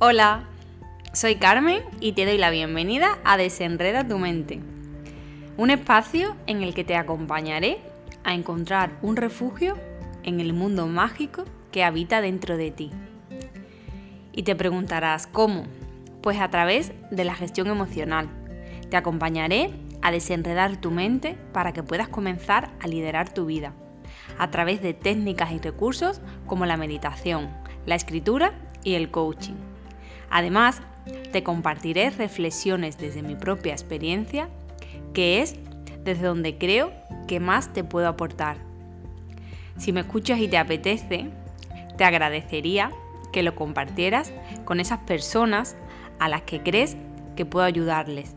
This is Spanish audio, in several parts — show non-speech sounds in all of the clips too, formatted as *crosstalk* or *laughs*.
Hola, soy Carmen y te doy la bienvenida a Desenreda tu mente, un espacio en el que te acompañaré a encontrar un refugio en el mundo mágico que habita dentro de ti. Y te preguntarás, ¿cómo? Pues a través de la gestión emocional. Te acompañaré a desenredar tu mente para que puedas comenzar a liderar tu vida, a través de técnicas y recursos como la meditación, la escritura y el coaching. Además, te compartiré reflexiones desde mi propia experiencia, que es desde donde creo que más te puedo aportar. Si me escuchas y te apetece, te agradecería que lo compartieras con esas personas a las que crees que puedo ayudarles.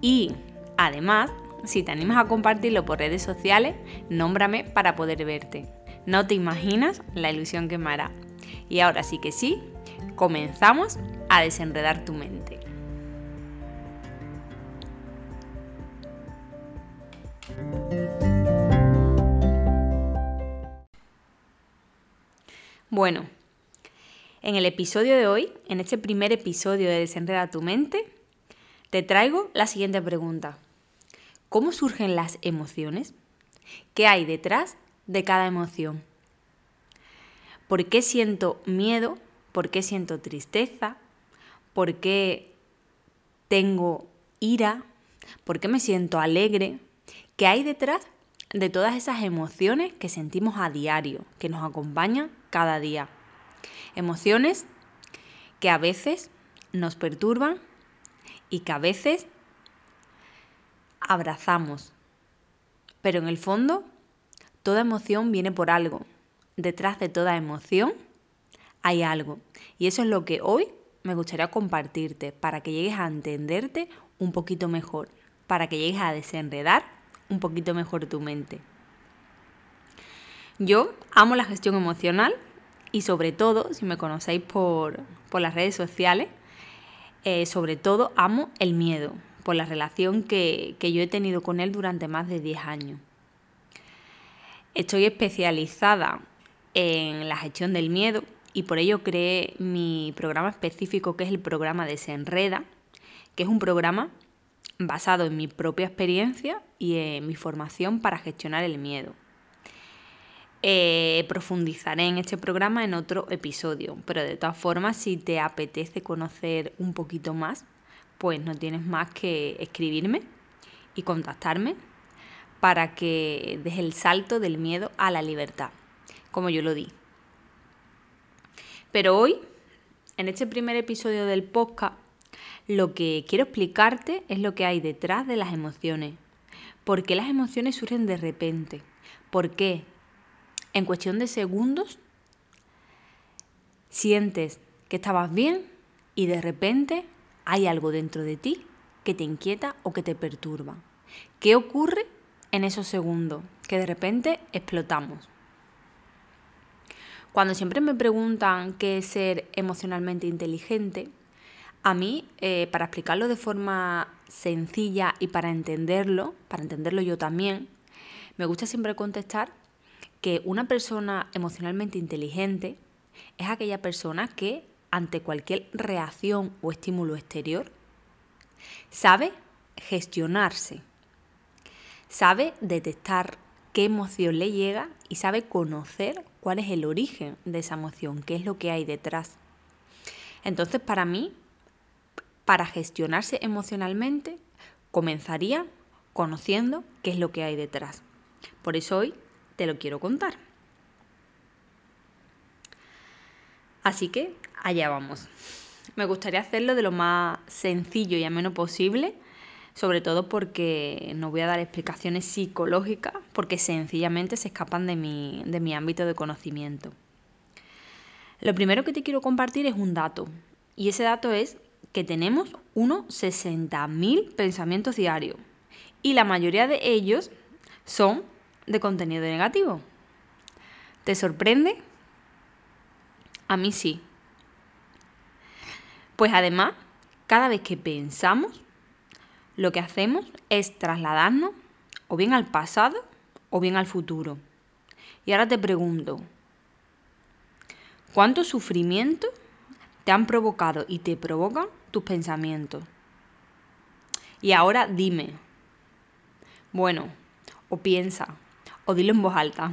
Y además, si te animas a compartirlo por redes sociales, nómbrame para poder verte. No te imaginas la ilusión que me hará. Y ahora sí que sí, comenzamos a desenredar tu mente. Bueno, en el episodio de hoy, en este primer episodio de Desenreda tu mente, te traigo la siguiente pregunta. ¿Cómo surgen las emociones? ¿Qué hay detrás de cada emoción? ¿Por qué siento miedo? ¿Por qué siento tristeza? ¿Por qué tengo ira? ¿Por qué me siento alegre? ¿Qué hay detrás de todas esas emociones que sentimos a diario, que nos acompañan cada día? Emociones que a veces nos perturban y que a veces abrazamos. Pero en el fondo, toda emoción viene por algo, detrás de toda emoción hay algo. Y eso es lo que hoy me gustaría compartirte para que llegues a entenderte un poquito mejor, para que llegues a desenredar un poquito mejor tu mente. Yo amo la gestión emocional y sobre todo, si me conocéis por, las redes sociales, eh, sobre todo amo el miedo, por la relación que, que yo he tenido con él durante más de 10 años. Estoy especializada en la gestión del miedo y por ello creé mi programa específico que es el programa Desenreda, que es un programa basado en mi propia experiencia y en mi formación para gestionar el miedo. Eh, profundizaré en este programa en otro episodio, pero de todas formas, si te apetece conocer un poquito más, pues no tienes más que escribirme y contactarme para que des el salto del miedo a la libertad como yo lo di. Pero hoy, en este primer episodio del podcast, lo que quiero explicarte es lo que hay detrás de las emociones. ¿Por qué las emociones surgen de repente? ¿Por qué? En cuestión de segundos, sientes que estabas bien y de repente hay algo dentro de ti que te inquieta o que te perturba. ¿Qué ocurre en esos segundos? Que de repente explotamos. Cuando siempre me preguntan qué es ser emocionalmente inteligente, a mí, eh, para explicarlo de forma sencilla y para entenderlo, para entenderlo yo también, me gusta siempre contestar que una persona emocionalmente inteligente es aquella persona que ante cualquier reacción o estímulo exterior sabe gestionarse, sabe detectar qué emoción le llega y sabe conocer cuál es el origen de esa emoción, qué es lo que hay detrás. Entonces, para mí, para gestionarse emocionalmente, comenzaría conociendo qué es lo que hay detrás. Por eso hoy te lo quiero contar. Así que allá vamos. Me gustaría hacerlo de lo más sencillo y ameno posible sobre todo porque no voy a dar explicaciones psicológicas, porque sencillamente se escapan de mi, de mi ámbito de conocimiento. Lo primero que te quiero compartir es un dato, y ese dato es que tenemos unos 60.000 pensamientos diarios, y la mayoría de ellos son de contenido negativo. ¿Te sorprende? A mí sí. Pues además, cada vez que pensamos, lo que hacemos es trasladarnos o bien al pasado o bien al futuro. Y ahora te pregunto, ¿cuánto sufrimiento te han provocado y te provocan tus pensamientos. Y ahora dime, bueno, o piensa, o dilo en voz alta,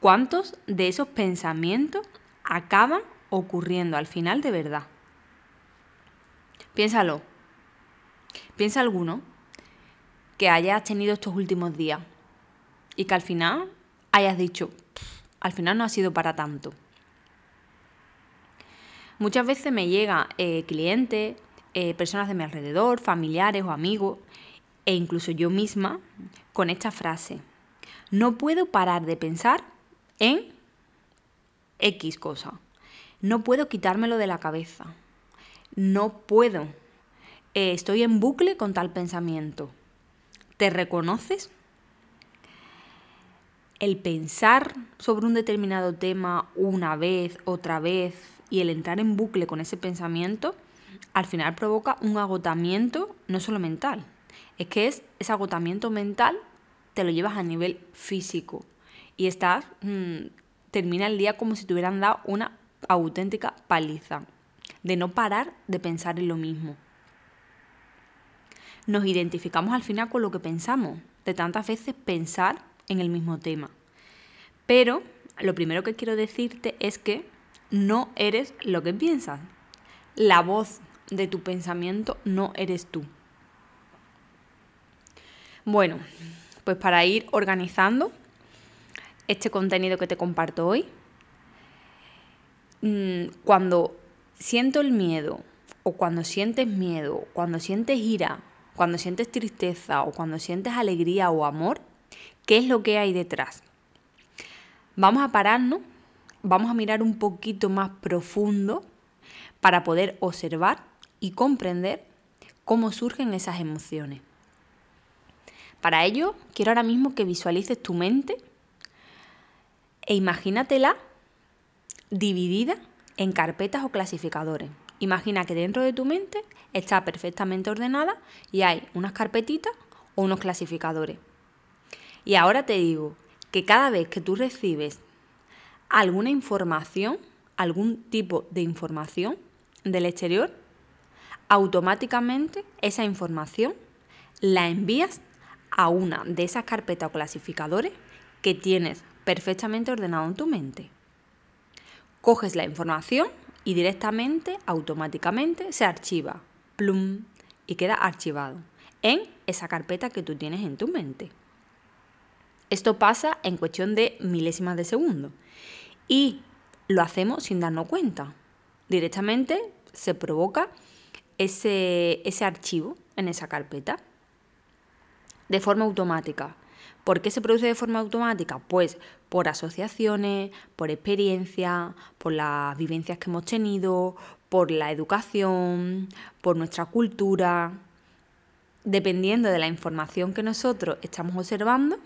¿cuántos de esos pensamientos acaban ocurriendo al final de verdad? Piénsalo. Piensa alguno que hayas tenido estos últimos días y que al final hayas dicho, al final no ha sido para tanto. Muchas veces me llegan eh, clientes, eh, personas de mi alrededor, familiares o amigos, e incluso yo misma, con esta frase. No puedo parar de pensar en X cosa. No puedo quitármelo de la cabeza. No puedo. Eh, estoy en bucle con tal pensamiento. ¿Te reconoces? El pensar sobre un determinado tema una vez, otra vez, y el entrar en bucle con ese pensamiento, al final provoca un agotamiento no solo mental, es que es ese agotamiento mental te lo llevas a nivel físico y estás mm, termina el día como si te hubieran dado una auténtica paliza de no parar de pensar en lo mismo. Nos identificamos al final con lo que pensamos, de tantas veces pensar en el mismo tema. Pero lo primero que quiero decirte es que no eres lo que piensas. La voz de tu pensamiento no eres tú. Bueno, pues para ir organizando este contenido que te comparto hoy, mm, cuando siento el miedo o cuando sientes miedo, cuando sientes ira, cuando sientes tristeza o cuando sientes alegría o amor, ¿qué es lo que hay detrás? Vamos a pararnos vamos a mirar un poquito más profundo para poder observar y comprender cómo surgen esas emociones. Para ello, quiero ahora mismo que visualices tu mente e imagínatela dividida en carpetas o clasificadores. Imagina que dentro de tu mente está perfectamente ordenada y hay unas carpetitas o unos clasificadores. Y ahora te digo que cada vez que tú recibes alguna información, algún tipo de información del exterior, automáticamente esa información la envías a una de esas carpetas o clasificadores que tienes perfectamente ordenado en tu mente. Coges la información y directamente, automáticamente, se archiva, plum, y queda archivado en esa carpeta que tú tienes en tu mente. Esto pasa en cuestión de milésimas de segundo y lo hacemos sin darnos cuenta. Directamente se provoca ese, ese archivo en esa carpeta de forma automática. ¿Por qué se produce de forma automática? Pues por asociaciones, por experiencia, por las vivencias que hemos tenido, por la educación, por nuestra cultura. Dependiendo de la información que nosotros estamos observando,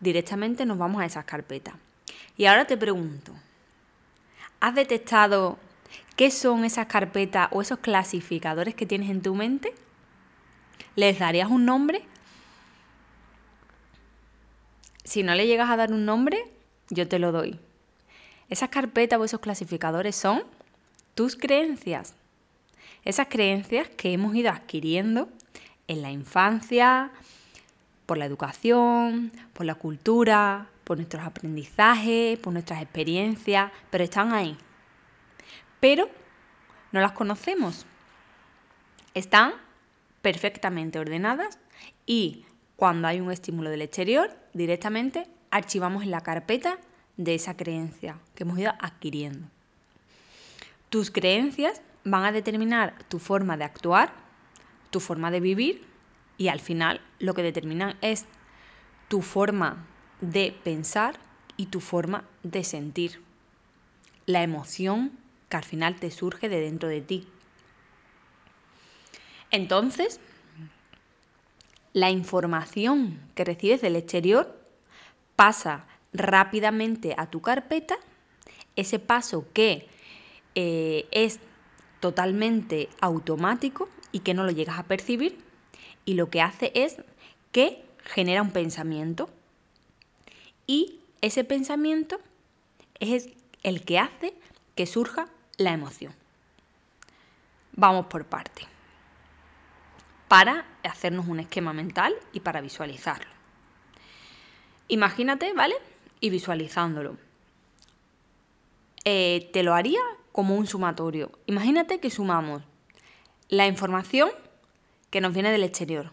directamente nos vamos a esas carpetas. Y ahora te pregunto, ¿has detectado qué son esas carpetas o esos clasificadores que tienes en tu mente? ¿Les darías un nombre? Si no le llegas a dar un nombre, yo te lo doy. Esas carpetas o esos clasificadores son tus creencias. Esas creencias que hemos ido adquiriendo en la infancia, por la educación, por la cultura, por nuestros aprendizajes, por nuestras experiencias, pero están ahí. Pero no las conocemos. Están perfectamente ordenadas y cuando hay un estímulo del exterior, directamente archivamos en la carpeta de esa creencia que hemos ido adquiriendo. Tus creencias van a determinar tu forma de actuar, tu forma de vivir y al final lo que determinan es tu forma de pensar y tu forma de sentir. La emoción que al final te surge de dentro de ti. Entonces, la información que recibes del exterior pasa rápidamente a tu carpeta, ese paso que eh, es totalmente automático y que no lo llegas a percibir, y lo que hace es que genera un pensamiento y ese pensamiento es el que hace que surja la emoción. Vamos por parte. Para hacernos un esquema mental y para visualizarlo. Imagínate, ¿vale? Y visualizándolo. Eh, te lo haría como un sumatorio. Imagínate que sumamos la información que nos viene del exterior.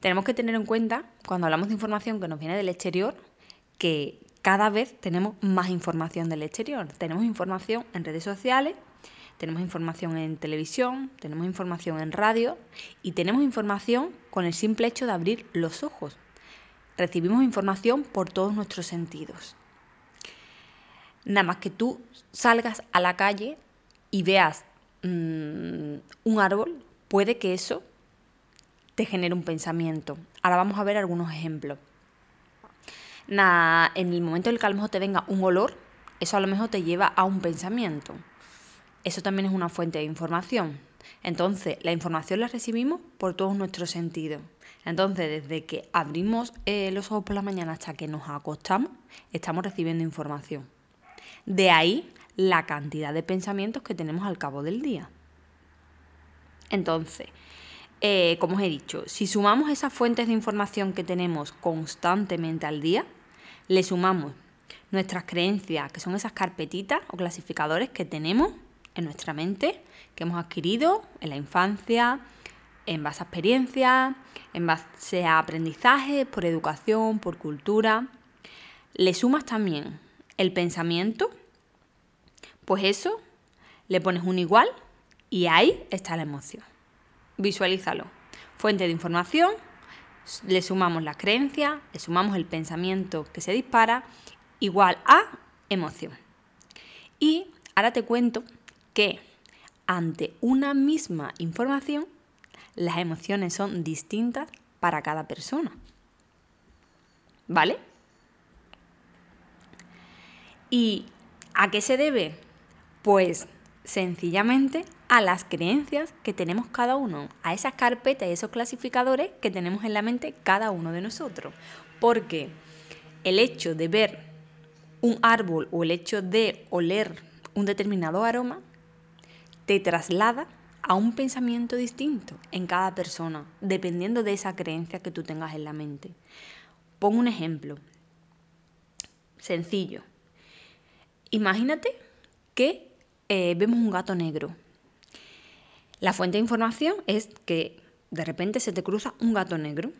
Tenemos que tener en cuenta, cuando hablamos de información que nos viene del exterior, que cada vez tenemos más información del exterior. Tenemos información en redes sociales, tenemos información en televisión, tenemos información en radio y tenemos información con el simple hecho de abrir los ojos. Recibimos información por todos nuestros sentidos. Nada más que tú salgas a la calle y veas mm, un árbol, puede que eso te genere un pensamiento. Ahora vamos a ver algunos ejemplos. en el momento en el que a lo mejor te venga un olor, eso a lo mejor te lleva a un pensamiento. Eso también es una fuente de información. Entonces, la información la recibimos por todos nuestros sentidos. Entonces, desde que abrimos eh, los ojos por la mañana hasta que nos acostamos, estamos recibiendo información. De ahí la cantidad de pensamientos que tenemos al cabo del día. Entonces, eh, como os he dicho, si sumamos esas fuentes de información que tenemos constantemente al día, le sumamos nuestras creencias, que son esas carpetitas o clasificadores que tenemos nuestra mente, que hemos adquirido en la infancia, en base a experiencias, en base a aprendizaje, por educación, por cultura. Le sumas también el pensamiento, pues eso, le pones un igual y ahí está la emoción. Visualízalo. Fuente de información, le sumamos la creencia, le sumamos el pensamiento que se dispara, igual a emoción. Y ahora te cuento que ante una misma información, las emociones son distintas para cada persona. ¿Vale? ¿Y a qué se debe? Pues sencillamente a las creencias que tenemos cada uno, a esas carpetas y esos clasificadores que tenemos en la mente cada uno de nosotros. Porque el hecho de ver un árbol o el hecho de oler un determinado aroma te traslada a un pensamiento distinto en cada persona, dependiendo de esa creencia que tú tengas en la mente. Pongo un ejemplo sencillo. Imagínate que eh, vemos un gato negro. La fuente de información es que de repente se te cruza un gato negro.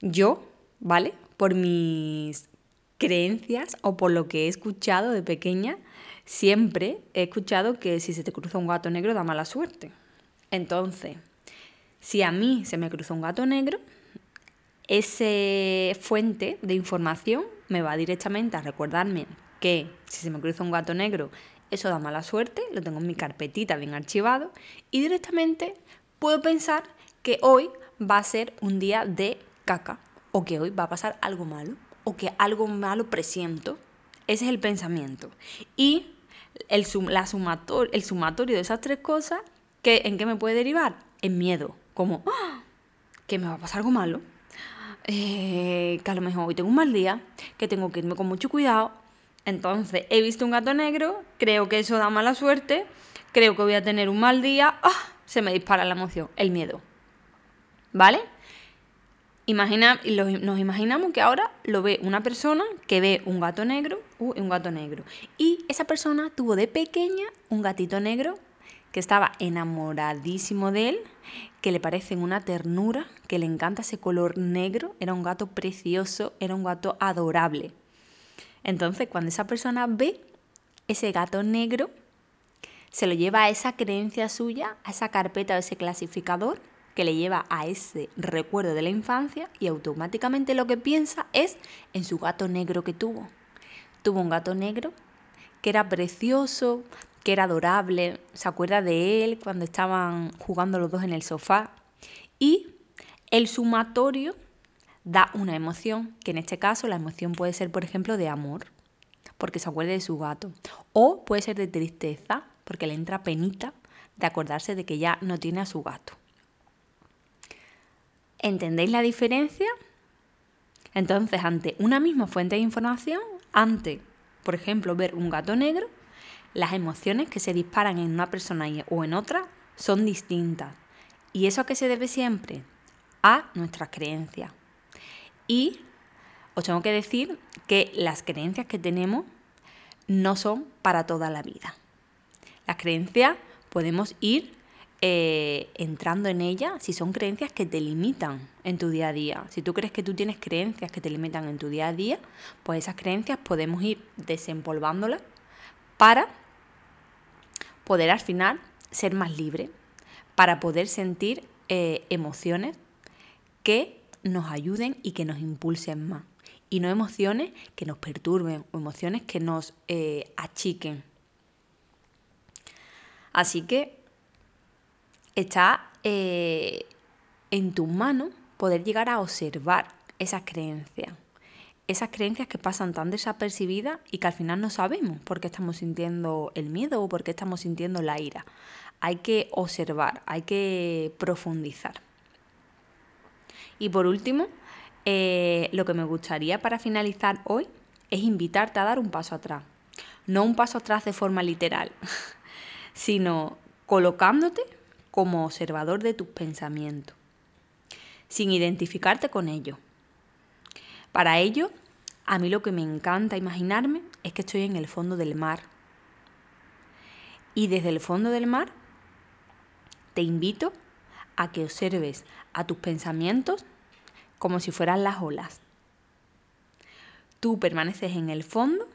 Yo, ¿vale? Por mis creencias o por lo que he escuchado de pequeña, siempre he escuchado que si se te cruza un gato negro da mala suerte. Entonces, si a mí se me cruza un gato negro, ese fuente de información me va directamente a recordarme que si se me cruza un gato negro, eso da mala suerte, lo tengo en mi carpetita bien archivado y directamente puedo pensar que hoy va a ser un día de caca o que hoy va a pasar algo malo o que algo malo presiento. Ese es el pensamiento. Y el, la sumator, el sumatorio de esas tres cosas, ¿qué, ¿en qué me puede derivar? En miedo, como ¡Ah! que me va a pasar algo malo, eh, que a lo mejor hoy tengo un mal día, que tengo que irme con mucho cuidado, entonces, he visto un gato negro, creo que eso da mala suerte, creo que voy a tener un mal día, ¡ah! se me dispara la emoción, el miedo. ¿Vale? Imagina, nos imaginamos que ahora lo ve una persona que ve un gato negro, uh, un gato negro. Y esa persona tuvo de pequeña un gatito negro que estaba enamoradísimo de él, que le parece una ternura, que le encanta ese color negro, era un gato precioso, era un gato adorable. Entonces, cuando esa persona ve ese gato negro, se lo lleva a esa creencia suya, a esa carpeta o ese clasificador que le lleva a ese recuerdo de la infancia y automáticamente lo que piensa es en su gato negro que tuvo. Tuvo un gato negro que era precioso, que era adorable, se acuerda de él cuando estaban jugando los dos en el sofá y el sumatorio da una emoción, que en este caso la emoción puede ser, por ejemplo, de amor, porque se acuerde de su gato, o puede ser de tristeza, porque le entra penita de acordarse de que ya no tiene a su gato. ¿Entendéis la diferencia? Entonces, ante una misma fuente de información, ante, por ejemplo, ver un gato negro, Las emociones que se disparan en una persona o en otra son distintas. ¿Y eso a qué se debe siempre? A nuestras creencias. Y os tengo que decir que las creencias que tenemos no son para toda la vida. Las creencias podemos ir eh, entrando en ellas si son creencias que te limitan en tu día a día. Si tú crees que tú tienes creencias que te limitan en tu día a día, pues esas creencias podemos ir desempolvándolas para poder al final ser más libre, para poder sentir eh, emociones que nos ayuden y que nos impulsen más. Y no emociones que nos perturben o emociones que nos eh, achiquen. Así que está eh, en tu mano poder llegar a observar esas creencias. Esas creencias que pasan tan desapercibidas y que al final no sabemos por qué estamos sintiendo el miedo o por qué estamos sintiendo la ira. Hay que observar, hay que profundizar. Y por último, eh, lo que me gustaría para finalizar hoy es invitarte a dar un paso atrás. No un paso atrás de forma literal, *laughs* sino colocándote como observador de tus pensamientos, sin identificarte con ellos. Para ello, a mí lo que me encanta imaginarme es que estoy en el fondo del mar. Y desde el fondo del mar te invito a que observes a tus pensamientos como si fueran las olas. Tú permaneces en el fondo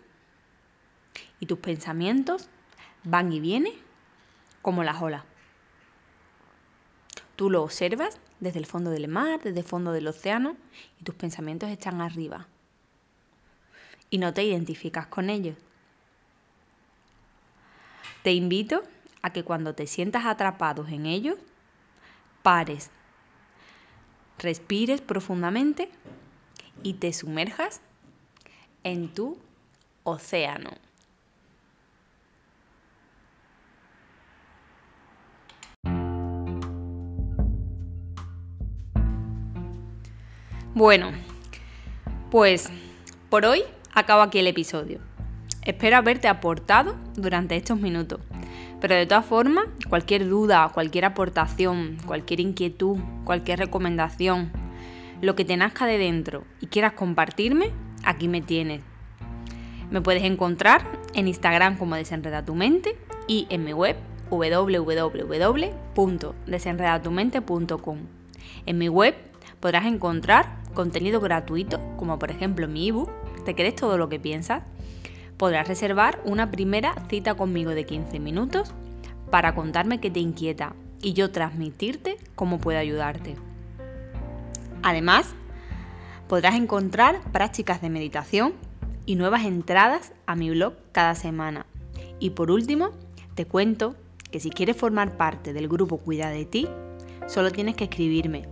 y tus pensamientos van y vienen como las olas. Tú lo observas desde el fondo del mar, desde el fondo del océano y tus pensamientos están arriba. Y no te identificas con ellos. Te invito a que cuando te sientas atrapados en ellos, pares, respires profundamente y te sumerjas en tu océano. Bueno, pues por hoy acabo aquí el episodio. Espero haberte aportado durante estos minutos. Pero de todas formas, cualquier duda, cualquier aportación, cualquier inquietud, cualquier recomendación, lo que te nazca de dentro y quieras compartirme, aquí me tienes. Me puedes encontrar en Instagram como Desenreda tu mente y en mi web www.desenredatumente.com. En mi web podrás encontrar contenido gratuito, como por ejemplo mi ebook, ¿Te crees todo lo que piensas? Podrás reservar una primera cita conmigo de 15 minutos para contarme qué te inquieta y yo transmitirte cómo puedo ayudarte. Además, podrás encontrar prácticas de meditación y nuevas entradas a mi blog cada semana. Y por último, te cuento que si quieres formar parte del grupo Cuida de ti, solo tienes que escribirme.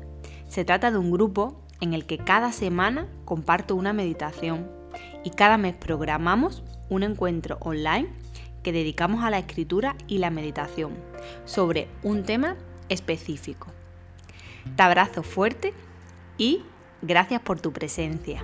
Se trata de un grupo en el que cada semana comparto una meditación y cada mes programamos un encuentro online que dedicamos a la escritura y la meditación sobre un tema específico. Te abrazo fuerte y gracias por tu presencia.